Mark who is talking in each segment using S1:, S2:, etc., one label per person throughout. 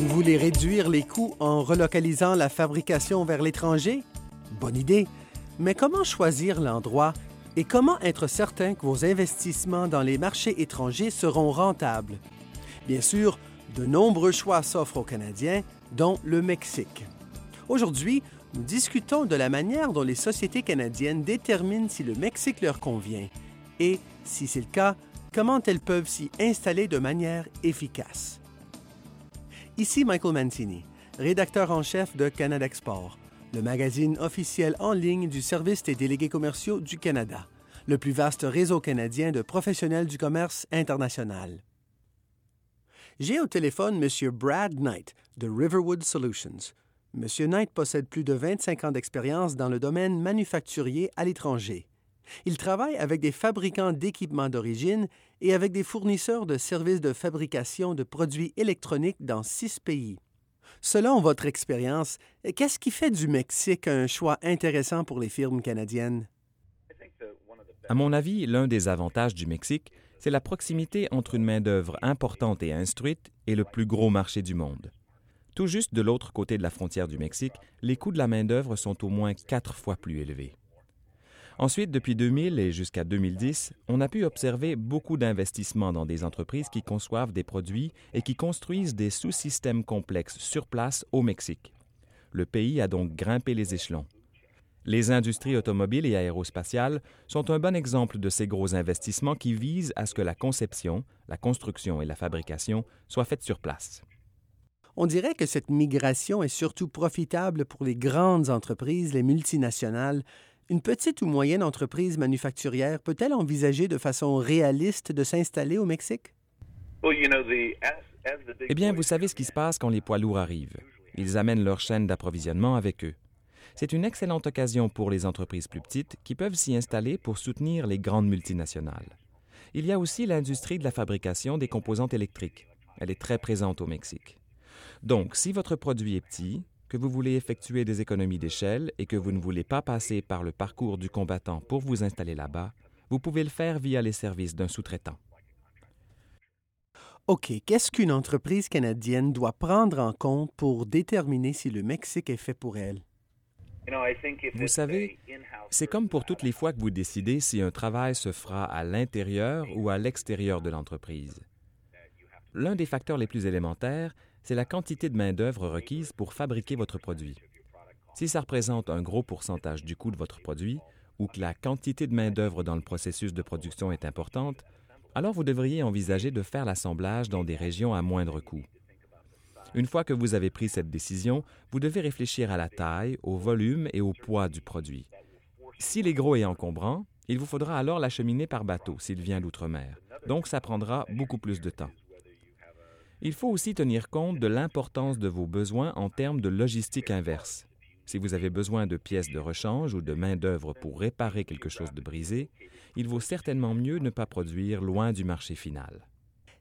S1: Vous voulez réduire les coûts en relocalisant la fabrication vers l'étranger? Bonne idée. Mais comment choisir l'endroit et comment être certain que vos investissements dans les marchés étrangers seront rentables? Bien sûr, de nombreux choix s'offrent aux Canadiens, dont le Mexique. Aujourd'hui, nous discutons de la manière dont les sociétés canadiennes déterminent si le Mexique leur convient et, si c'est le cas, comment elles peuvent s'y installer de manière efficace. Ici Michael Mancini, rédacteur en chef de Canada Export, le magazine officiel en ligne du Service des délégués commerciaux du Canada, le plus vaste réseau canadien de professionnels du commerce international. J'ai au téléphone M. Brad Knight de Riverwood Solutions. M. Knight possède plus de 25 ans d'expérience dans le domaine manufacturier à l'étranger. Il travaille avec des fabricants d'équipements d'origine et avec des fournisseurs de services de fabrication de produits électroniques dans six pays. Selon votre expérience, qu'est-ce qui fait du Mexique un choix intéressant pour les firmes canadiennes?
S2: À mon avis, l'un des avantages du Mexique, c'est la proximité entre une main-d'œuvre importante et instruite et le plus gros marché du monde. Tout juste de l'autre côté de la frontière du Mexique, les coûts de la main-d'œuvre sont au moins quatre fois plus élevés. Ensuite, depuis 2000 et jusqu'à 2010, on a pu observer beaucoup d'investissements dans des entreprises qui conçoivent des produits et qui construisent des sous-systèmes complexes sur place au Mexique. Le pays a donc grimpé les échelons. Les industries automobiles et aérospatiales sont un bon exemple de ces gros investissements qui visent à ce que la conception, la construction et la fabrication soient faites sur place.
S1: On dirait que cette migration est surtout profitable pour les grandes entreprises, les multinationales. Une petite ou moyenne entreprise manufacturière peut-elle envisager de façon réaliste de s'installer au Mexique?
S2: Eh bien, vous savez ce qui se passe quand les poids lourds arrivent. Ils amènent leur chaîne d'approvisionnement avec eux. C'est une excellente occasion pour les entreprises plus petites qui peuvent s'y installer pour soutenir les grandes multinationales. Il y a aussi l'industrie de la fabrication des composantes électriques. Elle est très présente au Mexique. Donc, si votre produit est petit, que vous voulez effectuer des économies d'échelle et que vous ne voulez pas passer par le parcours du combattant pour vous installer là-bas, vous pouvez le faire via les services d'un sous-traitant.
S1: OK, qu'est-ce qu'une entreprise canadienne doit prendre en compte pour déterminer si le Mexique est fait pour elle?
S2: Vous savez, c'est comme pour toutes les fois que vous décidez si un travail se fera à l'intérieur ou à l'extérieur de l'entreprise. L'un des facteurs les plus élémentaires, c'est la quantité de main-d'œuvre requise pour fabriquer votre produit. Si ça représente un gros pourcentage du coût de votre produit ou que la quantité de main-d'œuvre dans le processus de production est importante, alors vous devriez envisager de faire l'assemblage dans des régions à moindre coût. Une fois que vous avez pris cette décision, vous devez réfléchir à la taille, au volume et au poids du produit. S'il est gros et encombrant, il vous faudra alors l'acheminer par bateau s'il vient d'outre-mer. Donc ça prendra beaucoup plus de temps. Il faut aussi tenir compte de l'importance de vos besoins en termes de logistique inverse. Si vous avez besoin de pièces de rechange ou de main-d'œuvre pour réparer quelque chose de brisé, il vaut certainement mieux ne pas produire loin du marché final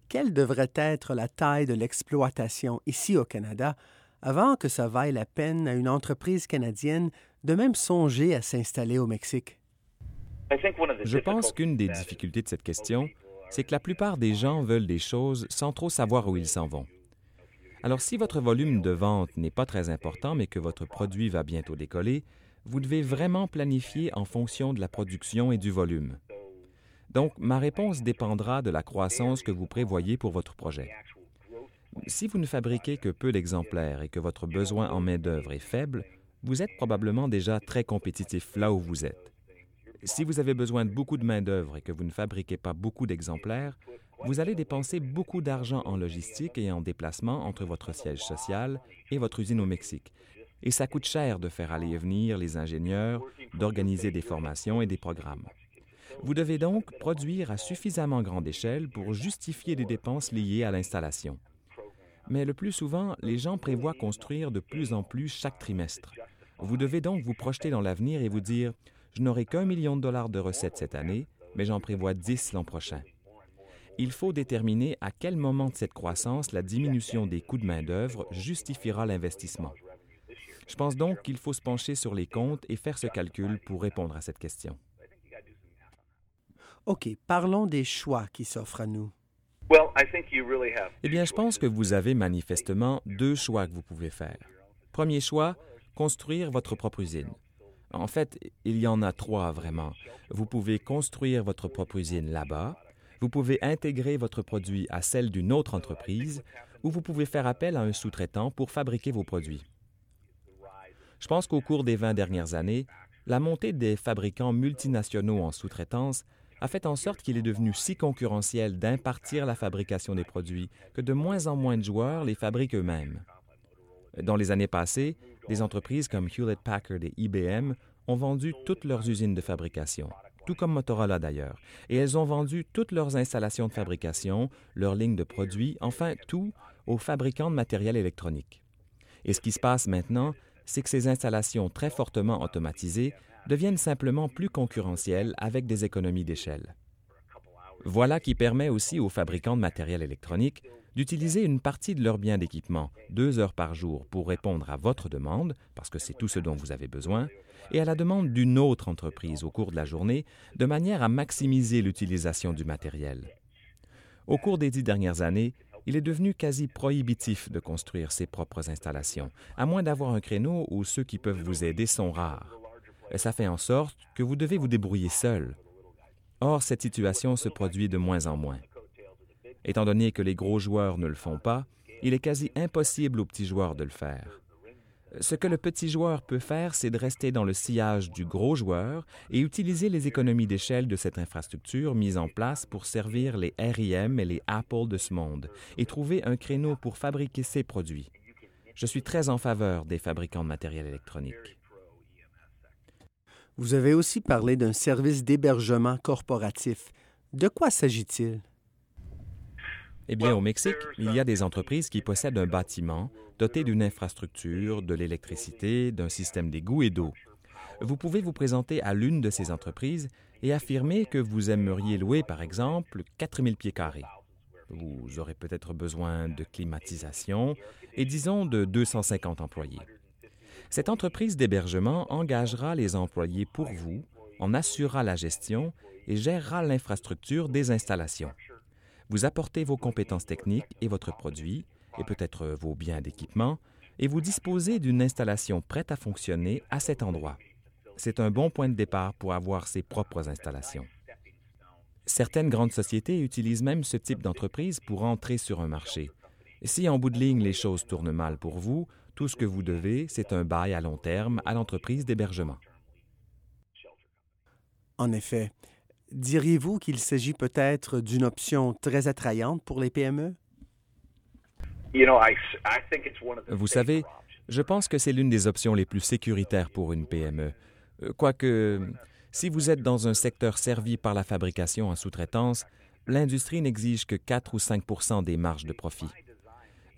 S1: quelle devrait être la taille de l'exploitation ici au Canada avant que ça vaille la peine à une entreprise canadienne de même songer à s'installer au Mexique?
S2: Je pense qu'une des difficultés de cette question, c'est que la plupart des gens veulent des choses sans trop savoir où ils s'en vont. Alors si votre volume de vente n'est pas très important mais que votre produit va bientôt décoller, vous devez vraiment planifier en fonction de la production et du volume. Donc, ma réponse dépendra de la croissance que vous prévoyez pour votre projet. Si vous ne fabriquez que peu d'exemplaires et que votre besoin en main-d'œuvre est faible, vous êtes probablement déjà très compétitif là où vous êtes. Si vous avez besoin de beaucoup de main-d'œuvre et que vous ne fabriquez pas beaucoup d'exemplaires, vous allez dépenser beaucoup d'argent en logistique et en déplacement entre votre siège social et votre usine au Mexique. Et ça coûte cher de faire aller et venir les ingénieurs, d'organiser des formations et des programmes. Vous devez donc produire à suffisamment grande échelle pour justifier des dépenses liées à l'installation. Mais le plus souvent, les gens prévoient construire de plus en plus chaque trimestre. Vous devez donc vous projeter dans l'avenir et vous dire, je n'aurai qu'un million de dollars de recettes cette année, mais j'en prévois dix l'an prochain. Il faut déterminer à quel moment de cette croissance la diminution des coûts de main-d'œuvre justifiera l'investissement. Je pense donc qu'il faut se pencher sur les comptes et faire ce calcul pour répondre à cette question.
S1: OK, parlons des choix qui s'offrent à nous.
S2: Eh bien, je pense que vous avez manifestement deux choix que vous pouvez faire. Premier choix, construire votre propre usine. En fait, il y en a trois vraiment. Vous pouvez construire votre propre usine là-bas, vous pouvez intégrer votre produit à celle d'une autre entreprise, ou vous pouvez faire appel à un sous-traitant pour fabriquer vos produits. Je pense qu'au cours des 20 dernières années, la montée des fabricants multinationaux en sous-traitance a fait en sorte qu'il est devenu si concurrentiel d'impartir la fabrication des produits que de moins en moins de joueurs les fabriquent eux-mêmes. Dans les années passées, des entreprises comme Hewlett Packard et IBM ont vendu toutes leurs usines de fabrication, tout comme Motorola d'ailleurs, et elles ont vendu toutes leurs installations de fabrication, leurs lignes de produits, enfin tout aux fabricants de matériel électronique. Et ce qui se passe maintenant, c'est que ces installations très fortement automatisées deviennent simplement plus concurrentielles avec des économies d'échelle. Voilà qui permet aussi aux fabricants de matériel électronique d'utiliser une partie de leurs biens d'équipement deux heures par jour pour répondre à votre demande, parce que c'est tout ce dont vous avez besoin, et à la demande d'une autre entreprise au cours de la journée, de manière à maximiser l'utilisation du matériel. Au cours des dix dernières années, il est devenu quasi prohibitif de construire ses propres installations, à moins d'avoir un créneau où ceux qui peuvent vous aider sont rares. Ça fait en sorte que vous devez vous débrouiller seul. Or, cette situation se produit de moins en moins. Étant donné que les gros joueurs ne le font pas, il est quasi impossible aux petits joueurs de le faire. Ce que le petit joueur peut faire, c'est de rester dans le sillage du gros joueur et utiliser les économies d'échelle de cette infrastructure mise en place pour servir les RIM et les Apple de ce monde et trouver un créneau pour fabriquer ses produits. Je suis très en faveur des fabricants de matériel électronique.
S1: Vous avez aussi parlé d'un service d'hébergement corporatif. De quoi s'agit-il?
S2: Eh bien, au Mexique, il y a des entreprises qui possèdent un bâtiment doté d'une infrastructure, de l'électricité, d'un système d'égout et d'eau. Vous pouvez vous présenter à l'une de ces entreprises et affirmer que vous aimeriez louer, par exemple, 4000 pieds carrés. Vous aurez peut-être besoin de climatisation et disons de 250 employés. Cette entreprise d'hébergement engagera les employés pour vous, en assurera la gestion et gérera l'infrastructure des installations. Vous apportez vos compétences techniques et votre produit, et peut-être vos biens d'équipement, et vous disposez d'une installation prête à fonctionner à cet endroit. C'est un bon point de départ pour avoir ses propres installations. Certaines grandes sociétés utilisent même ce type d'entreprise pour entrer sur un marché. Si en bout de ligne les choses tournent mal pour vous, tout ce que vous devez, c'est un bail à long terme à l'entreprise d'hébergement.
S1: En effet, Diriez-vous qu'il s'agit peut-être d'une option très attrayante pour les PME?
S2: Vous savez, je pense que c'est l'une des options les plus sécuritaires pour une PME. Euh, quoique, si vous êtes dans un secteur servi par la fabrication en sous-traitance, l'industrie n'exige que 4 ou 5% des marges de profit.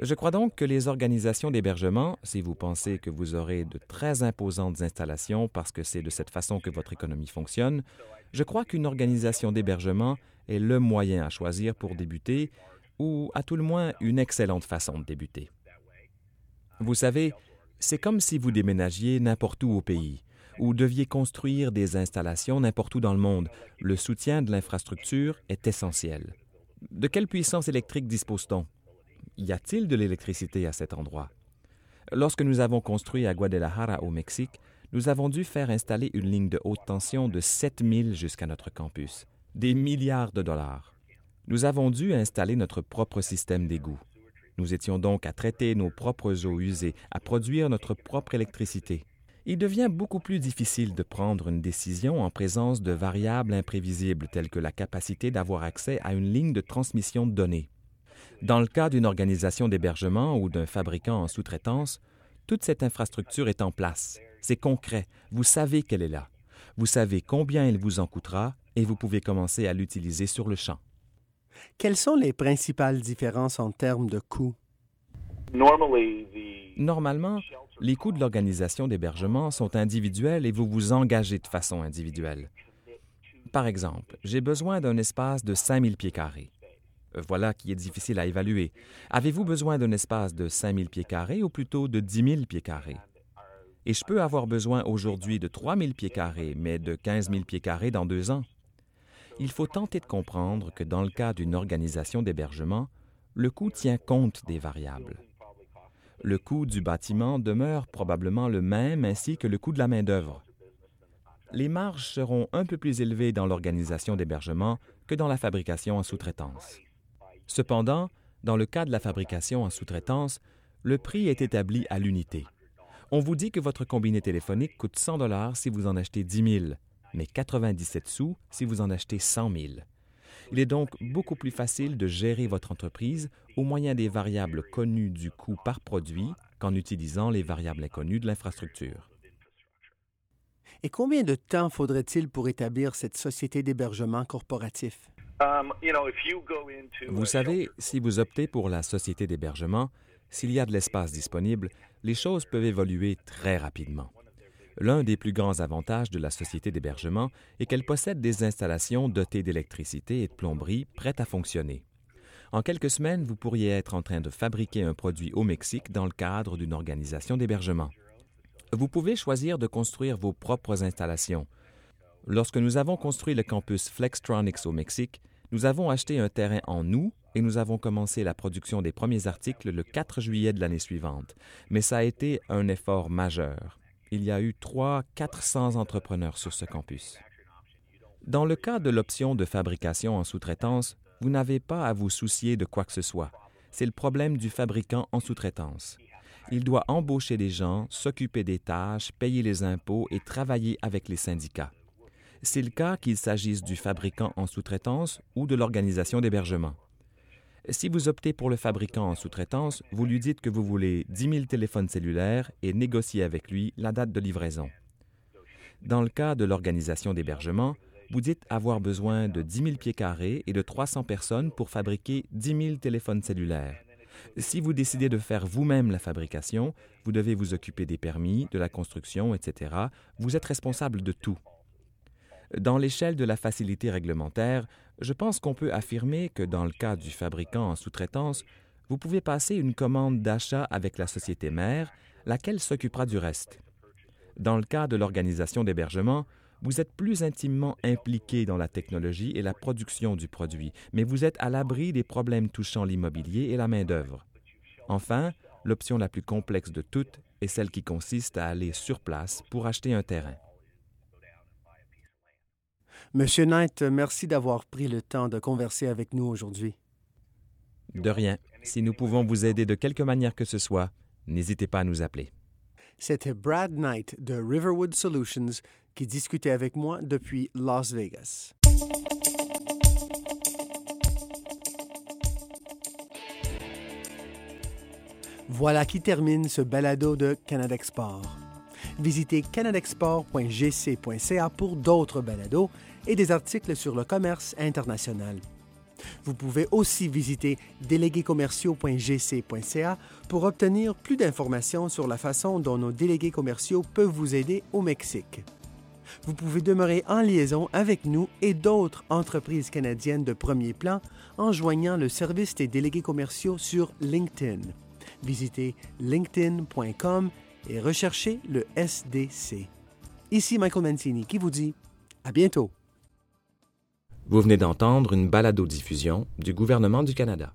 S2: Je crois donc que les organisations d'hébergement, si vous pensez que vous aurez de très imposantes installations parce que c'est de cette façon que votre économie fonctionne, je crois qu'une organisation d'hébergement est le moyen à choisir pour débuter, ou à tout le moins une excellente façon de débuter. Vous savez, c'est comme si vous déménagiez n'importe où au pays, ou deviez construire des installations n'importe où dans le monde. Le soutien de l'infrastructure est essentiel. De quelle puissance électrique dispose-t-on? Y a-t-il de l'électricité à cet endroit? Lorsque nous avons construit à Guadalajara au Mexique, nous avons dû faire installer une ligne de haute tension de 7000 jusqu'à notre campus. Des milliards de dollars. Nous avons dû installer notre propre système d'égout. Nous étions donc à traiter nos propres eaux usées, à produire notre propre électricité. Il devient beaucoup plus difficile de prendre une décision en présence de variables imprévisibles telles que la capacité d'avoir accès à une ligne de transmission de données. Dans le cas d'une organisation d'hébergement ou d'un fabricant en sous-traitance, toute cette infrastructure est en place. C'est concret. Vous savez qu'elle est là. Vous savez combien elle vous en coûtera et vous pouvez commencer à l'utiliser sur le champ.
S1: Quelles sont les principales différences en termes de coûts?
S2: Normalement, les coûts de l'organisation d'hébergement sont individuels et vous vous engagez de façon individuelle. Par exemple, j'ai besoin d'un espace de 5000 pieds carrés. Voilà qui est difficile à évaluer. Avez-vous besoin d'un espace de 5000 pieds carrés ou plutôt de 10 000 pieds carrés? et je peux avoir besoin aujourd'hui de 3 000 pieds carrés, mais de 15 000 pieds carrés dans deux ans? il faut tenter de comprendre que dans le cas d'une organisation d'hébergement, le coût tient compte des variables. Le coût du bâtiment demeure probablement le même ainsi que le coût de la main-d'œuvre. Les marges seront un peu plus élevées dans l'organisation d'hébergement que dans la fabrication en sous-traitance. Cependant, dans le cas de la fabrication en sous-traitance, le prix est établi à l'unité. On vous dit que votre combiné téléphonique coûte 100 dollars si vous en achetez 10 000, mais 97 sous si vous en achetez 100 000. Il est donc beaucoup plus facile de gérer votre entreprise au moyen des variables connues du coût par produit qu'en utilisant les variables inconnues de l'infrastructure.
S1: Et combien de temps faudrait-il pour établir cette société d'hébergement corporatif?
S2: Um, vous savez, si vous optez pour la société d'hébergement, s'il y a de l'espace disponible, les choses peuvent évoluer très rapidement. L'un des plus grands avantages de la société d'hébergement est qu'elle possède des installations dotées d'électricité et de plomberie prêtes à fonctionner. En quelques semaines, vous pourriez être en train de fabriquer un produit au Mexique dans le cadre d'une organisation d'hébergement. Vous pouvez choisir de construire vos propres installations. Lorsque nous avons construit le campus Flextronics au Mexique, nous avons acheté un terrain en août et nous avons commencé la production des premiers articles le 4 juillet de l'année suivante. Mais ça a été un effort majeur il y a eu 300-400 entrepreneurs sur ce campus. Dans le cas de l'option de fabrication en sous-traitance, vous n'avez pas à vous soucier de quoi que ce soit. C'est le problème du fabricant en sous-traitance. Il doit embaucher des gens, s'occuper des tâches, payer les impôts et travailler avec les syndicats. C'est le cas qu'il s'agisse du fabricant en sous-traitance ou de l'organisation d'hébergement. Si vous optez pour le fabricant en sous-traitance, vous lui dites que vous voulez 10 000 téléphones cellulaires et négociez avec lui la date de livraison. Dans le cas de l'organisation d'hébergement, vous dites avoir besoin de 10 000 pieds carrés et de 300 personnes pour fabriquer 10 000 téléphones cellulaires. Si vous décidez de faire vous-même la fabrication, vous devez vous occuper des permis, de la construction, etc. Vous êtes responsable de tout. Dans l'échelle de la facilité réglementaire, je pense qu'on peut affirmer que dans le cas du fabricant en sous-traitance, vous pouvez passer une commande d'achat avec la société mère, laquelle s'occupera du reste. Dans le cas de l'organisation d'hébergement, vous êtes plus intimement impliqué dans la technologie et la production du produit, mais vous êtes à l'abri des problèmes touchant l'immobilier et la main-d'œuvre. Enfin, l'option la plus complexe de toutes est celle qui consiste à aller sur place pour acheter un terrain.
S1: Monsieur Knight, merci d'avoir pris le temps de converser avec nous aujourd'hui.
S2: De rien. Si nous pouvons vous aider de quelque manière que ce soit, n'hésitez pas à nous appeler.
S1: C'était Brad Knight de Riverwood Solutions qui discutait avec moi depuis Las Vegas. Voilà qui termine ce balado de Canada Export. Visitez canadexport.gc.ca pour d'autres balados et des articles sur le commerce international. Vous pouvez aussi visiter déléguéscommerciaux.gc.ca pour obtenir plus d'informations sur la façon dont nos délégués commerciaux peuvent vous aider au Mexique. Vous pouvez demeurer en liaison avec nous et d'autres entreprises canadiennes de premier plan en joignant le service des délégués commerciaux sur LinkedIn. Visitez linkedin.com et recherchez le SDC. Ici Michael Mancini qui vous dit à bientôt.
S2: Vous venez d'entendre une balado-diffusion du gouvernement du Canada.